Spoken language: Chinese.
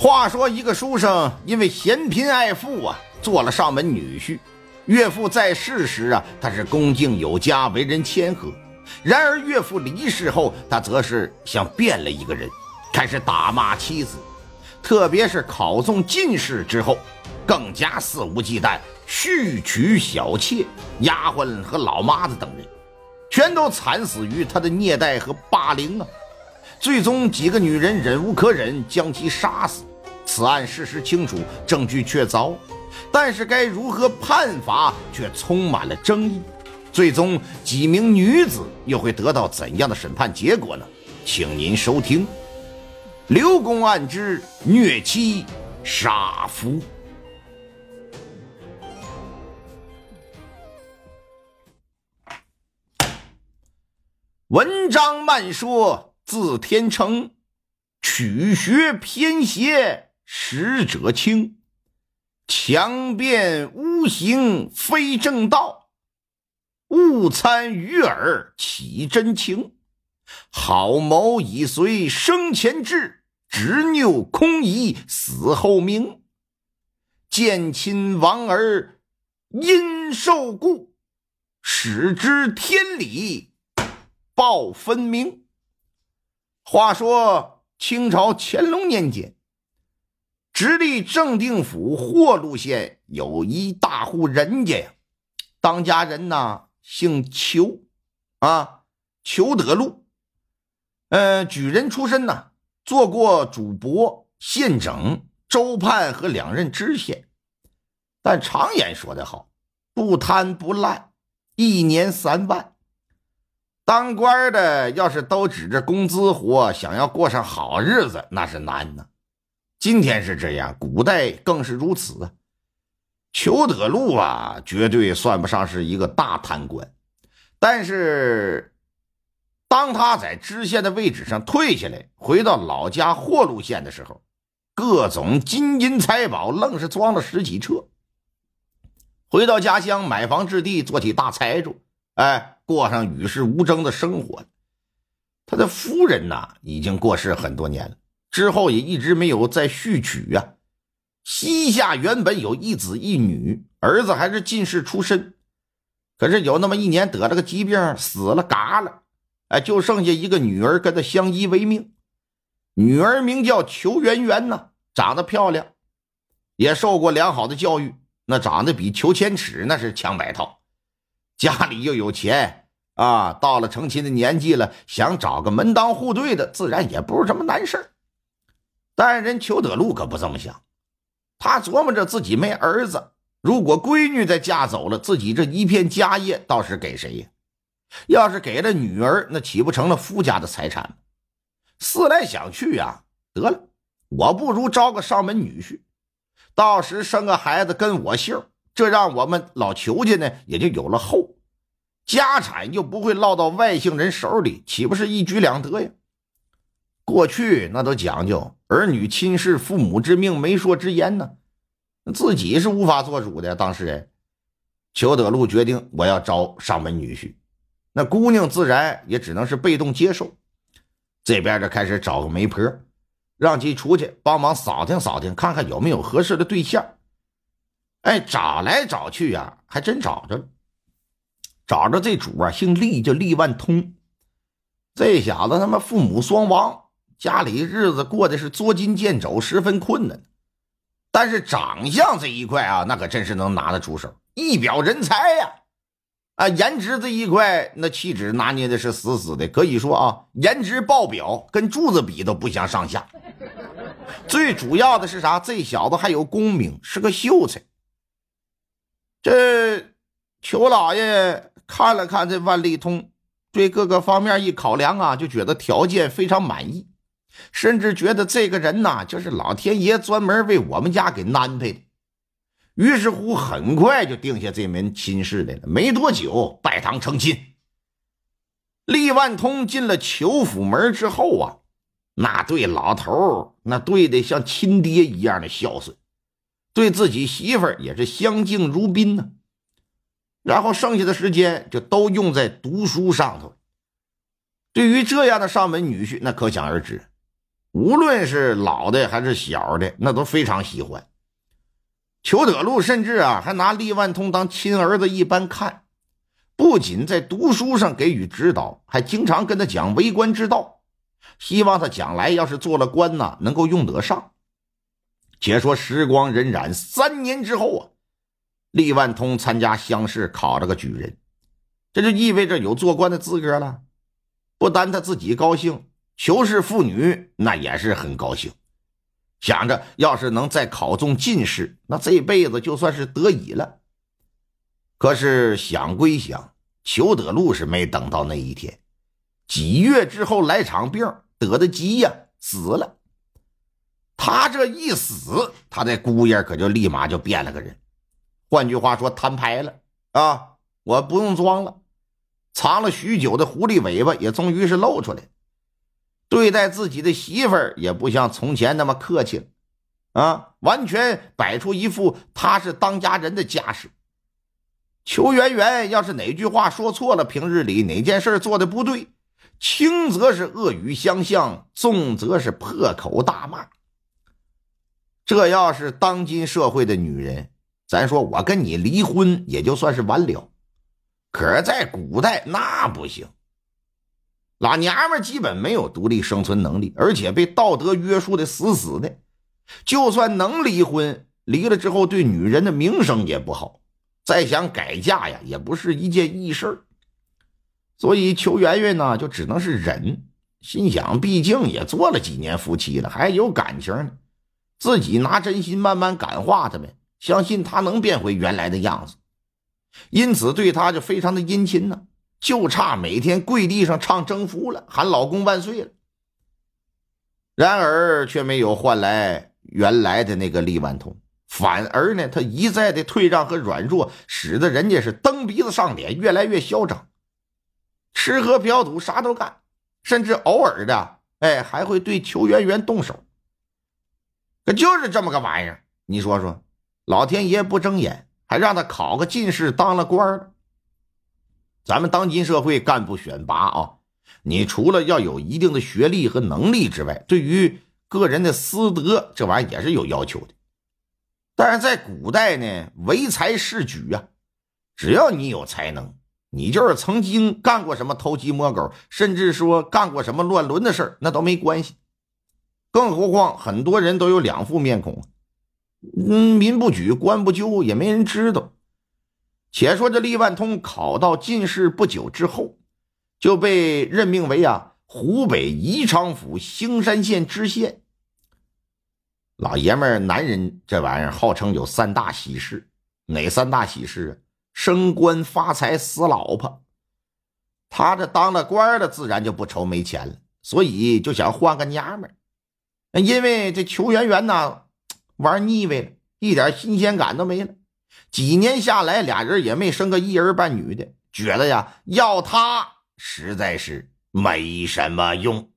话说，一个书生因为嫌贫爱富啊，做了上门女婿。岳父在世时啊，他是恭敬有加，为人谦和。然而岳父离世后，他则是像变了一个人，开始打骂妻子，特别是考中进士之后，更加肆无忌惮，续娶小妾、丫鬟和老妈子等人，全都惨死于他的虐待和霸凌啊！最终，几个女人忍无可忍，将其杀死。此案事实清楚，证据确凿，但是该如何判罚却充满了争议。最终，几名女子又会得到怎样的审判结果呢？请您收听《刘公案之虐妻杀夫》。文章慢说，字天成，曲学偏邪。使者清，强辩诬行非正道；误参与耳起真情。好谋已随生前志，执拗空疑死后明。见亲亡儿因受故，使之天理报分明。话说清朝乾隆年间。直隶正定府霍路县有一大户人家呀，当家人呢姓裘，啊，裘德禄，呃，举人出身呢，做过主簿、县整、州判和两任知县。但常言说得好，不贪不滥，一年三万。当官的要是都指着工资活，想要过上好日子，那是难呢。今天是这样，古代更是如此啊！裘德禄啊，绝对算不上是一个大贪官，但是当他在知县的位置上退下来，回到老家霍路县的时候，各种金银财宝愣是装了十几车。回到家乡买房置地，做起大财主，哎，过上与世无争的生活。他的夫人呐，已经过世很多年了。之后也一直没有再续娶啊。膝下原本有一子一女，儿子还是进士出身，可是有那么一年得了个疾病死了，嘎了，哎，就剩下一个女儿跟他相依为命。女儿名叫裘媛媛呢，长得漂亮，也受过良好的教育，那长得比裘千尺那是强百套，家里又有钱啊，到了成亲的年纪了，想找个门当户对的，自然也不是什么难事但人裘德禄可不这么想，他琢磨着自己没儿子，如果闺女再嫁走了，自己这一片家业倒是给谁呀？要是给了女儿，那岂不成了夫家的财产？思来想去呀，得了，我不如招个上门女婿，到时生个孩子跟我姓，这让我们老裘家呢也就有了后，家产又不会落到外姓人手里，岂不是一举两得呀？过去那都讲究儿女亲事，父母之命，媒妁之言呢，自己是无法做主的。当事人裘德禄决定，我要招上门女婿，那姑娘自然也只能是被动接受。这边就开始找个媒婆，让其出去帮忙扫听扫听，看看有没有合适的对象。哎，找来找去呀，还真找着了。找着这主啊，姓厉，叫厉万通。这小子他妈父母双亡。家里日子过得是捉襟见肘，十分困难。但是长相这一块啊，那可真是能拿得出手，一表人才呀！啊，颜值这一块，那气质拿捏的是死死的，可以说啊，颜值爆表，跟柱子比都不相上下。最主要的是啥？这小子还有功名，是个秀才。这裘老爷看了看这万利通，对各个方面一考量啊，就觉得条件非常满意。甚至觉得这个人呐，就是老天爷专门为我们家给安排的。于是乎，很快就定下这门亲事来了。没多久，拜堂成亲。利万通进了裘府门之后啊，那对老头那对的像亲爹一样的孝顺，对自己媳妇儿也是相敬如宾呢。然后剩下的时间就都用在读书上头。对于这样的上门女婿，那可想而知。无论是老的还是小的，那都非常喜欢。裘德禄甚至啊，还拿厉万通当亲儿子一般看，不仅在读书上给予指导，还经常跟他讲为官之道，希望他将来要是做了官呐，能够用得上。且说时光荏苒，三年之后啊，厉万通参加乡试，考了个举人，这就意味着有做官的资格了。不单他自己高兴，裘氏妇女那也是很高兴。想着，要是能再考中进士，那这辈子就算是得以了。可是想归想，裘德禄是没等到那一天。几月之后来场病，得的急呀，死了。他这一死，他那姑爷可就立马就变了个人。换句话说，摊牌了啊！我不用装了，藏了许久的狐狸尾巴也终于是露出来。对待自己的媳妇儿也不像从前那么客气了，啊，完全摆出一副他是当家人的架势。邱圆圆要是哪句话说错了，平日里哪件事做的不对，轻则是恶语相向，重则是破口大骂。这要是当今社会的女人，咱说我跟你离婚也就算是完了，可是，在古代那不行。老娘们基本没有独立生存能力，而且被道德约束的死死的。就算能离婚，离了之后对女人的名声也不好，再想改嫁呀，也不是一件易事所以邱圆圆呢，就只能是忍，心想，毕竟也做了几年夫妻了，还有感情呢，自己拿真心慢慢感化他们，相信他能变回原来的样子。因此，对他就非常的殷勤呢。就差每天跪地上唱征服了，喊老公万岁了。然而却没有换来原来的那个厉万通，反而呢，他一再的退让和软弱，使得人家是蹬鼻子上脸，越来越嚣张，吃喝嫖赌啥都干，甚至偶尔的，哎，还会对裘媛媛动手。可就是这么个玩意儿，你说说，老天爷不睁眼，还让他考个进士，当了官了。咱们当今社会干部选拔啊，你除了要有一定的学历和能力之外，对于个人的私德这玩意儿也是有要求的。但是在古代呢，唯才是举啊，只要你有才能，你就是曾经干过什么偷鸡摸狗，甚至说干过什么乱伦的事那都没关系。更何况很多人都有两副面孔，嗯，民不举，官不究，也没人知道。且说这厉万通考到进士不久之后，就被任命为啊湖北宜昌府兴山县知县。老爷们儿，男人这玩意儿号称有三大喜事，哪三大喜事啊？升官发财死老婆。他这当了官了，自然就不愁没钱了，所以就想换个娘们儿。因为这裘媛媛呢，玩腻味了，一点新鲜感都没了。几年下来，俩人也没生个一儿半女的，觉得呀，要他实在是没什么用。